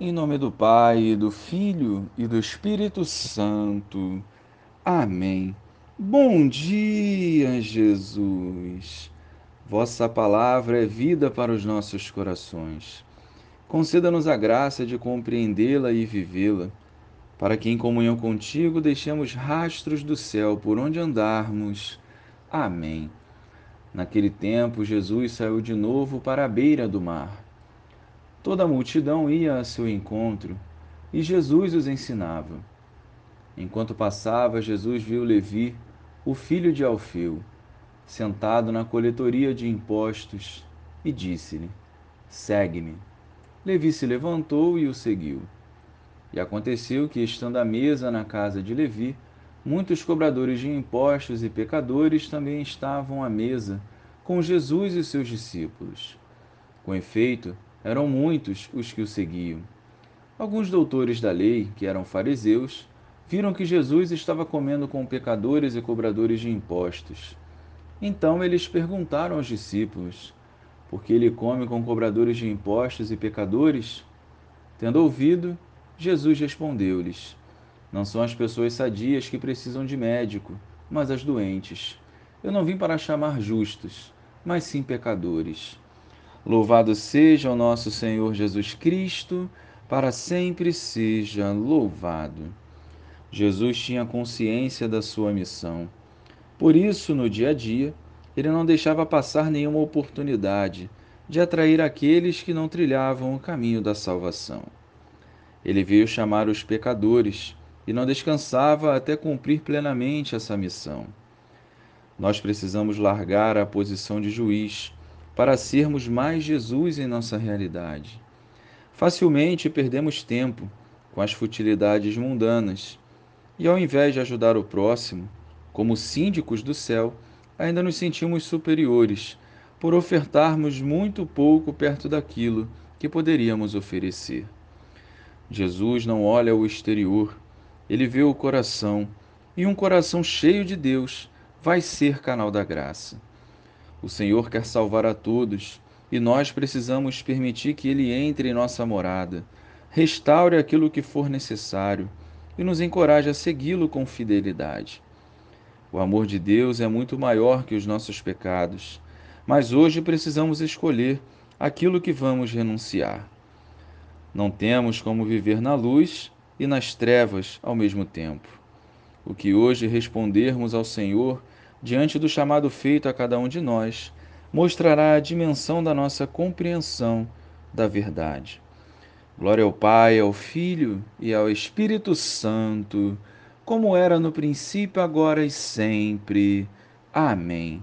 Em nome do Pai, do Filho e do Espírito Santo. Amém. Bom dia, Jesus. Vossa palavra é vida para os nossos corações. Conceda-nos a graça de compreendê-la e vivê-la, para que em comunhão contigo deixemos rastros do céu por onde andarmos. Amém. Naquele tempo, Jesus saiu de novo para a beira do mar. Toda a multidão ia a seu encontro e Jesus os ensinava. Enquanto passava, Jesus viu Levi, o filho de Alfeu, sentado na coletoria de impostos e disse-lhe: Segue-me. Levi se levantou e o seguiu. E aconteceu que, estando à mesa na casa de Levi, muitos cobradores de impostos e pecadores também estavam à mesa com Jesus e seus discípulos. Com efeito, eram muitos os que o seguiam. Alguns doutores da lei, que eram fariseus, viram que Jesus estava comendo com pecadores e cobradores de impostos. Então eles perguntaram aos discípulos: Por que ele come com cobradores de impostos e pecadores? Tendo ouvido, Jesus respondeu-lhes: Não são as pessoas sadias que precisam de médico, mas as doentes. Eu não vim para chamar justos, mas sim pecadores. Louvado seja o nosso Senhor Jesus Cristo, para sempre seja louvado. Jesus tinha consciência da sua missão. Por isso, no dia a dia, ele não deixava passar nenhuma oportunidade de atrair aqueles que não trilhavam o caminho da salvação. Ele veio chamar os pecadores e não descansava até cumprir plenamente essa missão. Nós precisamos largar a posição de juiz para sermos mais Jesus em nossa realidade. Facilmente perdemos tempo com as futilidades mundanas e, ao invés de ajudar o próximo, como síndicos do céu, ainda nos sentimos superiores por ofertarmos muito pouco perto daquilo que poderíamos oferecer. Jesus não olha o exterior, ele vê o coração, e um coração cheio de Deus vai ser canal da graça. O Senhor quer salvar a todos e nós precisamos permitir que Ele entre em nossa morada, restaure aquilo que for necessário e nos encoraje a segui-lo com fidelidade. O amor de Deus é muito maior que os nossos pecados, mas hoje precisamos escolher aquilo que vamos renunciar. Não temos como viver na luz e nas trevas ao mesmo tempo. O que hoje respondermos ao Senhor diante do chamado feito a cada um de nós, mostrará a dimensão da nossa compreensão da verdade. Glória ao Pai, ao Filho e ao Espírito Santo, como era no princípio, agora e sempre. Amém.